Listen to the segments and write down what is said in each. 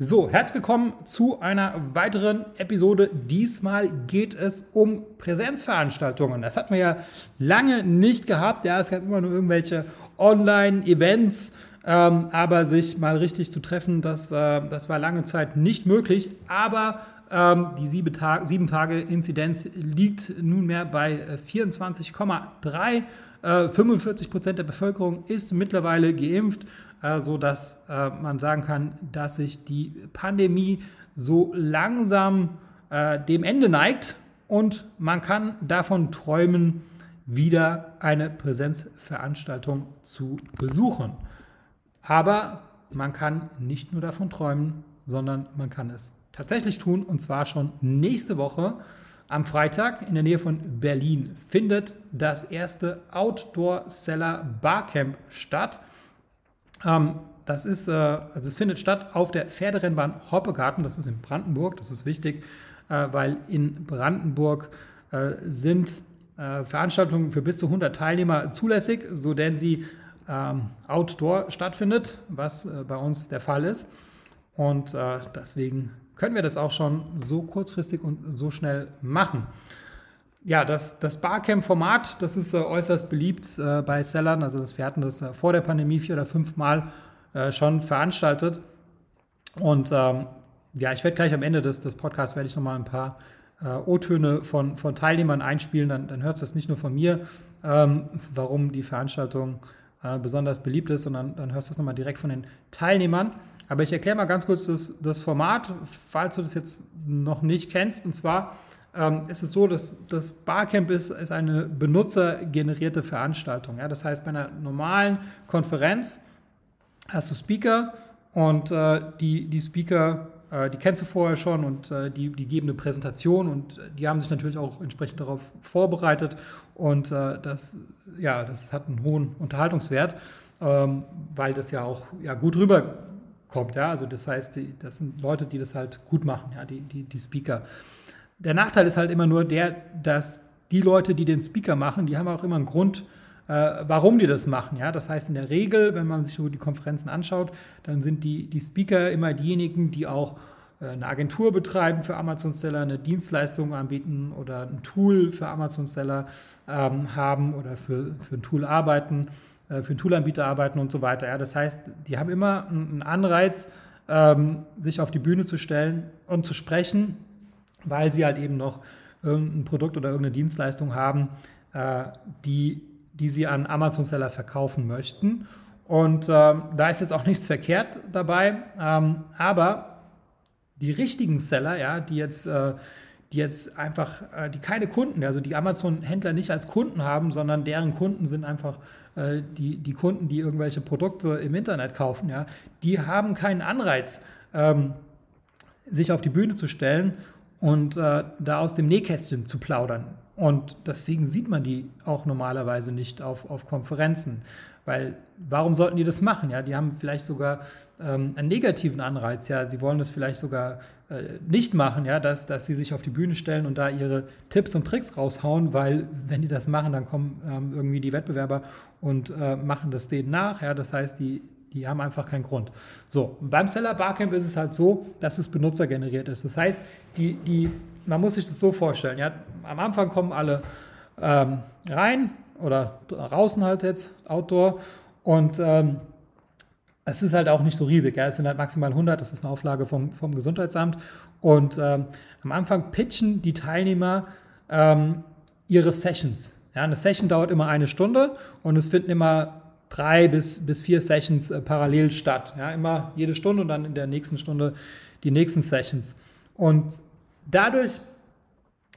So, herzlich willkommen zu einer weiteren Episode. Diesmal geht es um Präsenzveranstaltungen. Das hatten wir ja lange nicht gehabt. Ja, es gab immer nur irgendwelche Online-Events, ähm, aber sich mal richtig zu treffen, das, äh, das war lange Zeit nicht möglich. Aber ähm, die sieben, Tag, sieben Tage Inzidenz liegt nunmehr bei 24,3. Äh, 45 äh, Prozent der Bevölkerung ist mittlerweile geimpft äh, so dass äh, man sagen kann, dass sich die Pandemie so langsam äh, dem Ende neigt und man kann davon träumen, wieder eine Präsenzveranstaltung zu besuchen. Aber man kann nicht nur davon träumen, sondern man kann es tatsächlich tun und zwar schon nächste Woche. Am Freitag in der Nähe von Berlin findet das erste Outdoor Seller Barcamp statt. Ähm, das ist, äh, also es findet statt auf der Pferderennbahn Hoppegarten, das ist in Brandenburg, das ist wichtig, äh, weil in Brandenburg äh, sind äh, Veranstaltungen für bis zu 100 Teilnehmer zulässig, so denn sie ähm, outdoor stattfindet, was äh, bei uns der Fall ist. Und äh, deswegen können wir das auch schon so kurzfristig und so schnell machen. Ja, das, das Barcamp-Format, das ist äh, äußerst beliebt äh, bei Sellern. Also das, wir hatten das äh, vor der Pandemie vier oder fünf Mal äh, schon veranstaltet. Und ähm, ja, ich werde gleich am Ende des, des Podcasts werde ich nochmal ein paar äh, O-Töne von, von Teilnehmern einspielen. Dann, dann hörst du es nicht nur von mir, ähm, warum die Veranstaltung äh, besonders beliebt ist, sondern dann hörst du es nochmal direkt von den Teilnehmern. Aber ich erkläre mal ganz kurz das, das Format, falls du das jetzt noch nicht kennst. Und zwar ähm, ist es so, dass das Barcamp ist, ist eine benutzergenerierte Veranstaltung. Ja? Das heißt, bei einer normalen Konferenz hast du Speaker und äh, die, die Speaker, äh, die kennst du vorher schon und äh, die, die geben eine Präsentation und die haben sich natürlich auch entsprechend darauf vorbereitet und äh, das, ja, das hat einen hohen Unterhaltungswert, ähm, weil das ja auch ja, gut rüberkommt. Ja? Also das heißt, die, das sind Leute, die das halt gut machen, ja? die, die, die Speaker. Der Nachteil ist halt immer nur der, dass die Leute, die den Speaker machen, die haben auch immer einen Grund, äh, warum die das machen. Ja? Das heißt, in der Regel, wenn man sich so die Konferenzen anschaut, dann sind die, die Speaker immer diejenigen, die auch äh, eine Agentur betreiben für Amazon-Seller, eine Dienstleistung anbieten oder ein Tool für Amazon-Seller ähm, haben oder für, für ein Tool arbeiten, äh, für einen Toolanbieter arbeiten und so weiter. Ja? Das heißt, die haben immer einen Anreiz, ähm, sich auf die Bühne zu stellen und zu sprechen weil sie halt eben noch irgendein Produkt oder irgendeine Dienstleistung haben, äh, die, die sie an Amazon-Seller verkaufen möchten. Und äh, da ist jetzt auch nichts verkehrt dabei, ähm, aber die richtigen Seller, ja, die jetzt, äh, die jetzt einfach, die keine Kunden, also die Amazon-Händler nicht als Kunden haben, sondern deren Kunden sind einfach die, die Kunden, die irgendwelche Produkte im Internet kaufen, ja, die haben keinen Anreiz, ähm, sich auf die Bühne zu stellen und äh, da aus dem Nähkästchen zu plaudern. Und deswegen sieht man die auch normalerweise nicht auf, auf Konferenzen. Weil warum sollten die das machen? Ja, die haben vielleicht sogar ähm, einen negativen Anreiz. Ja, sie wollen das vielleicht sogar äh, nicht machen, ja, dass, dass sie sich auf die Bühne stellen und da ihre Tipps und Tricks raushauen, weil wenn die das machen, dann kommen ähm, irgendwie die Wettbewerber und äh, machen das denen nach. Ja, das heißt, die die haben einfach keinen Grund. So, beim Seller Barcamp ist es halt so, dass es benutzergeneriert ist. Das heißt, die, die, man muss sich das so vorstellen. Ja, am Anfang kommen alle ähm, rein oder draußen halt jetzt, Outdoor. Und ähm, es ist halt auch nicht so riesig. Ja. Es sind halt maximal 100, das ist eine Auflage vom, vom Gesundheitsamt. Und ähm, am Anfang pitchen die Teilnehmer ähm, ihre Sessions. Ja, eine Session dauert immer eine Stunde und es finden immer drei bis, bis vier Sessions äh, parallel statt. Ja, immer jede Stunde und dann in der nächsten Stunde die nächsten Sessions. Und dadurch,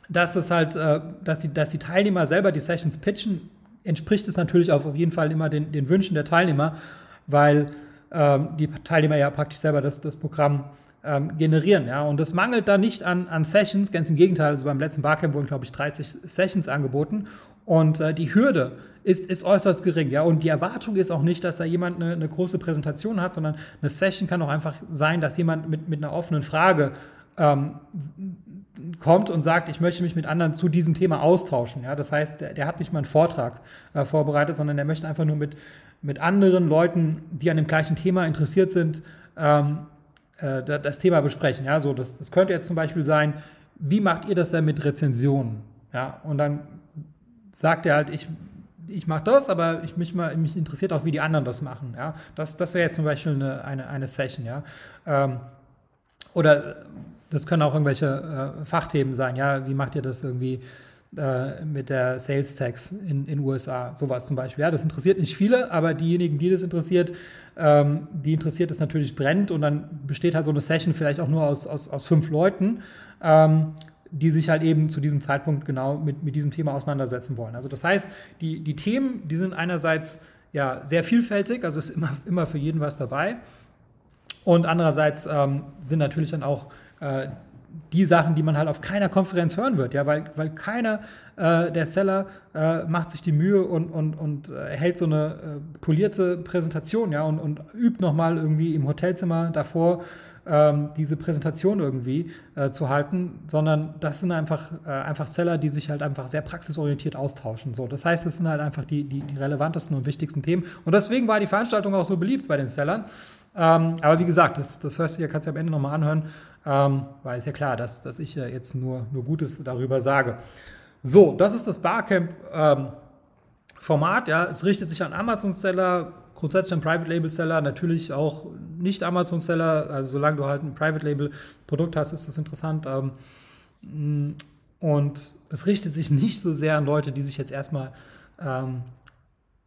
dass es halt, äh, dass, die, dass die Teilnehmer selber die Sessions pitchen, entspricht es natürlich auf jeden Fall immer den, den Wünschen der Teilnehmer, weil ähm, die Teilnehmer ja praktisch selber das, das Programm ähm, generieren. Ja? Und das mangelt da nicht an, an Sessions, ganz im Gegenteil. Also beim letzten Barcamp wurden, glaube ich, 30 Sessions angeboten. Und äh, die Hürde ist, ist äußerst gering. Ja? Und die Erwartung ist auch nicht, dass da jemand eine, eine, große Präsentation hat, sondern eine Session kann auch einfach sein, dass jemand mit, mit einer offenen Frage ähm, kommt und sagt, ich möchte mich mit anderen zu diesem Thema austauschen. Ja? Das heißt, der, der hat nicht mal einen Vortrag äh, vorbereitet, sondern der möchte einfach nur mit, mit anderen Leuten, die an dem gleichen Thema interessiert sind, ähm, äh, das Thema besprechen. Ja, so das, das könnte jetzt zum Beispiel sein, wie macht ihr das denn mit Rezensionen? Ja, und dann sagt er halt, ich, ich mache das, aber ich, mich, mal, mich interessiert auch, wie die anderen das machen. Ja, das, das wäre jetzt zum Beispiel eine, eine, eine Session. Ja, ähm, oder das können auch irgendwelche äh, Fachthemen sein. Ja, wie macht ihr das irgendwie? Äh, mit der Sales Tax in den USA, sowas zum Beispiel. Ja, das interessiert nicht viele, aber diejenigen, die das interessiert, ähm, die interessiert es natürlich brennt und dann besteht halt so eine Session vielleicht auch nur aus, aus, aus fünf Leuten, ähm, die sich halt eben zu diesem Zeitpunkt genau mit, mit diesem Thema auseinandersetzen wollen. Also das heißt, die, die Themen, die sind einerseits ja sehr vielfältig, also ist immer, immer für jeden was dabei. Und andererseits ähm, sind natürlich dann auch äh, die Sachen, die man halt auf keiner Konferenz hören wird, ja, weil, weil keiner äh, der Seller äh, macht sich die Mühe und, und, und äh, hält so eine äh, polierte Präsentation, ja, und, und übt nochmal irgendwie im Hotelzimmer davor ähm, diese Präsentation irgendwie äh, zu halten, sondern das sind einfach, äh, einfach Seller, die sich halt einfach sehr praxisorientiert austauschen. So, das heißt, es sind halt einfach die, die, die relevantesten und wichtigsten Themen. Und deswegen war die Veranstaltung auch so beliebt bei den Sellern. Ähm, aber wie gesagt, das, das hörst du ja, kannst du ja am Ende nochmal anhören, ähm, weil es ja klar, dass, dass ich ja jetzt nur, nur Gutes darüber sage. So, das ist das Barcamp-Format. Ähm, ja, es richtet sich an Amazon-Seller, grundsätzlich an Private-Label-Seller, nicht auch nicht Amazon-Seller. Also solange du halt ein Private-Label-Produkt hast, ist das interessant. Ähm, und es richtet sich nicht so sehr an Leute, die sich jetzt erstmal ähm,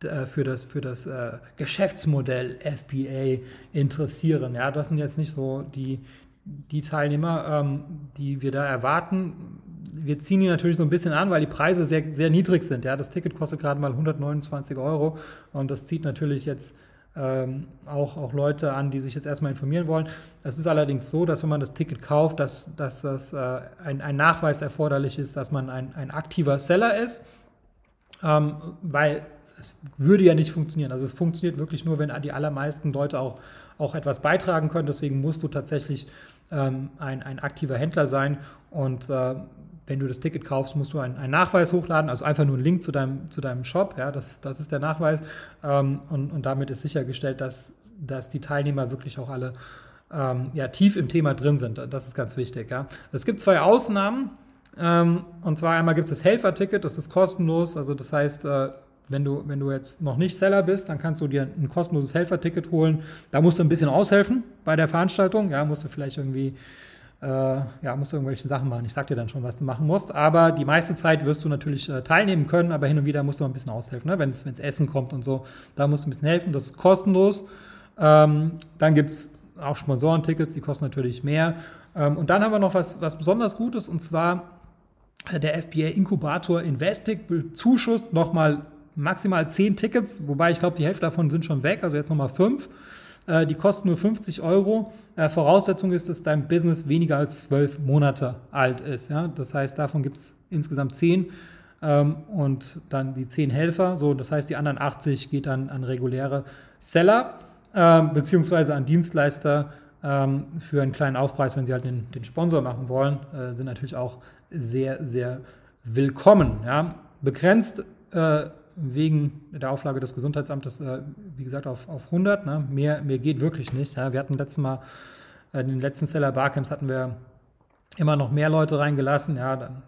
äh, für das, für das äh, Geschäftsmodell FBA interessieren. Ja, das sind jetzt nicht so die, die Teilnehmer, ähm, die wir da erwarten. Wir ziehen die natürlich so ein bisschen an, weil die Preise sehr, sehr niedrig sind. Ja, das Ticket kostet gerade mal 129 Euro und das zieht natürlich jetzt ähm, auch, auch Leute an, die sich jetzt erstmal informieren wollen. Es ist allerdings so, dass wenn man das Ticket kauft, dass, dass das äh, ein, ein Nachweis erforderlich ist, dass man ein, ein aktiver Seller ist, ähm, weil es würde ja nicht funktionieren. Also es funktioniert wirklich nur, wenn die allermeisten Leute auch, auch etwas beitragen können. Deswegen musst du tatsächlich ähm, ein, ein aktiver Händler sein. Und äh, wenn du das Ticket kaufst, musst du einen, einen, Nachweis hochladen, also einfach nur einen Link zu deinem, zu deinem Shop. Ja, das, das ist der Nachweis. Ähm, und, und damit ist sichergestellt, dass, dass die Teilnehmer wirklich auch alle ähm, ja, tief im Thema drin sind. Das ist ganz wichtig. Ja. Es gibt zwei Ausnahmen. Ähm, und zwar einmal gibt es das Helferticket, das ist kostenlos. Also das heißt, äh, wenn du, wenn du jetzt noch nicht Seller bist, dann kannst du dir ein kostenloses Helferticket holen. Da musst du ein bisschen aushelfen bei der Veranstaltung. Ja, musst du vielleicht irgendwie, äh, ja, musst irgendwelche Sachen machen. Ich sag dir dann schon, was du machen musst. Aber die meiste Zeit wirst du natürlich äh, teilnehmen können, aber hin und wieder musst du mal ein bisschen aushelfen. Ne? Wenn es Essen kommt und so, da musst du ein bisschen helfen. Das ist kostenlos. Ähm, dann gibt es auch Sponsorentickets, die kosten natürlich mehr. Ähm, und dann haben wir noch was, was besonders Gutes und zwar äh, der FBA Inkubator Investic bezuschusst nochmal maximal zehn Tickets, wobei ich glaube, die Hälfte davon sind schon weg, also jetzt nochmal fünf. Äh, die kosten nur 50 Euro. Äh, Voraussetzung ist, dass dein Business weniger als zwölf Monate alt ist. Ja? Das heißt, davon gibt es insgesamt zehn ähm, und dann die zehn Helfer. So, das heißt, die anderen 80 geht dann an reguläre Seller äh, beziehungsweise an Dienstleister ähm, für einen kleinen Aufpreis, wenn sie halt den, den Sponsor machen wollen, äh, sind natürlich auch sehr, sehr willkommen. Ja? Begrenzt äh, wegen der Auflage des Gesundheitsamtes, äh, wie gesagt, auf, auf 100. Ne? Mehr, mehr geht wirklich nicht. Ja? Wir hatten letztes Mal, äh, in den letzten Seller Barcamps hatten wir immer noch mehr Leute reingelassen. Ja, dann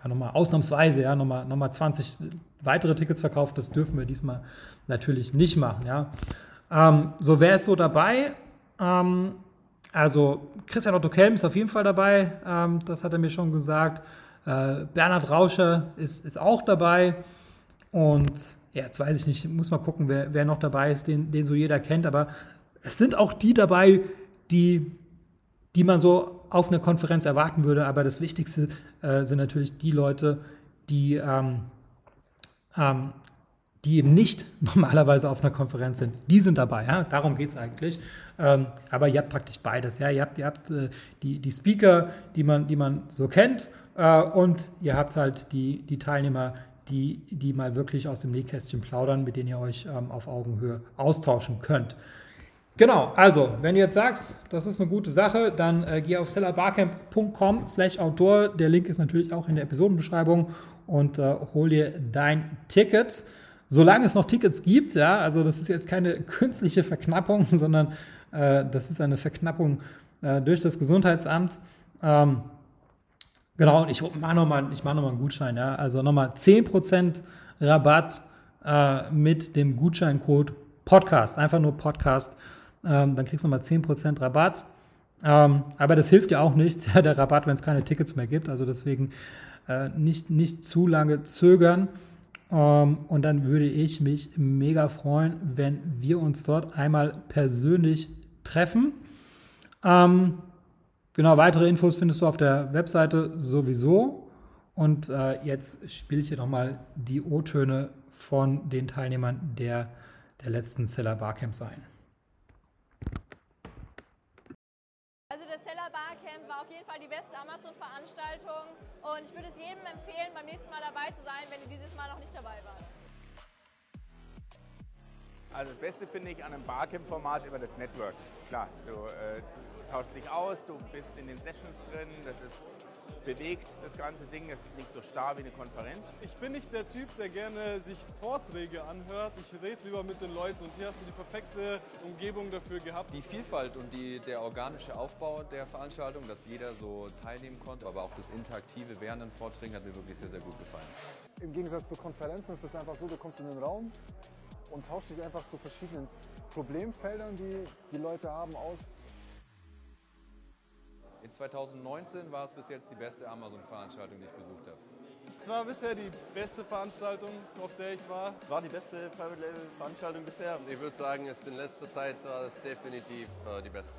war nochmal ausnahmsweise, ja, nochmal, nochmal 20 weitere Tickets verkauft. Das dürfen wir diesmal natürlich nicht machen. Ja? Ähm, so, wer ist so dabei? Ähm, also Christian Otto Kelm ist auf jeden Fall dabei, ähm, das hat er mir schon gesagt. Äh, Bernhard Rauscher ist, ist auch dabei. Und ja, jetzt weiß ich nicht, muss mal gucken, wer, wer noch dabei ist, den, den so jeder kennt. Aber es sind auch die dabei, die, die man so auf einer Konferenz erwarten würde. Aber das Wichtigste äh, sind natürlich die Leute, die, ähm, ähm, die eben nicht normalerweise auf einer Konferenz sind. Die sind dabei, ja? darum geht es eigentlich. Ähm, aber ihr habt praktisch beides. Ja? Ihr habt, ihr habt äh, die, die Speaker, die man, die man so kennt, äh, und ihr habt halt die, die Teilnehmer, die, die mal wirklich aus dem Nähkästchen plaudern, mit denen ihr euch ähm, auf Augenhöhe austauschen könnt. Genau, also, wenn du jetzt sagst, das ist eine gute Sache, dann äh, geh auf sellerbarcamp.com slash outdoor. Der Link ist natürlich auch in der Episodenbeschreibung und äh, hol dir dein Ticket. Solange es noch Tickets gibt, ja, also das ist jetzt keine künstliche Verknappung, sondern äh, das ist eine Verknappung äh, durch das Gesundheitsamt. Ähm, genau, und ich mache nochmal noch einen Gutschein. Ja? Also nochmal 10% Rabatt äh, mit dem Gutscheincode Podcast. Einfach nur Podcast. Ähm, dann kriegst du nochmal 10% Rabatt. Ähm, aber das hilft ja auch nichts, ja, der Rabatt, wenn es keine Tickets mehr gibt. Also deswegen äh, nicht, nicht zu lange zögern. Ähm, und dann würde ich mich mega freuen, wenn wir uns dort einmal persönlich treffen. Ähm, genau, weitere Infos findest du auf der Webseite sowieso. Und äh, jetzt spiele ich hier nochmal die O-Töne von den Teilnehmern der, der letzten Seller Barcamps ein. Also das Seller Barcamp war auf jeden Fall die beste Amazon-Veranstaltung und ich würde es jedem empfehlen, beim nächsten Mal dabei zu sein, wenn ihr dieses Mal noch nicht dabei wart. Also das Beste finde ich an einem Barcamp-Format über das Network. Klar, du, äh, tauschst dich aus, du bist in den Sessions drin, das ist bewegt, das ganze Ding. Es ist nicht so starr wie eine Konferenz. Ich bin nicht der Typ, der gerne sich Vorträge anhört. Ich rede lieber mit den Leuten und hier hast du die perfekte Umgebung dafür gehabt. Die Vielfalt und die, der organische Aufbau der Veranstaltung, dass jeder so teilnehmen konnte, aber auch das Interaktive während den Vorträgen hat mir wirklich sehr, sehr gut gefallen. Im Gegensatz zu Konferenzen ist es einfach so, du kommst in den Raum und tauschst dich einfach zu verschiedenen Problemfeldern, die die Leute haben, aus. In 2019 war es bis jetzt die beste Amazon-Veranstaltung, die ich besucht habe. Es war bisher die beste Veranstaltung, auf der ich war. Es war die beste Private Label Veranstaltung bisher. Ich würde sagen, jetzt in letzter Zeit war es definitiv äh, die beste.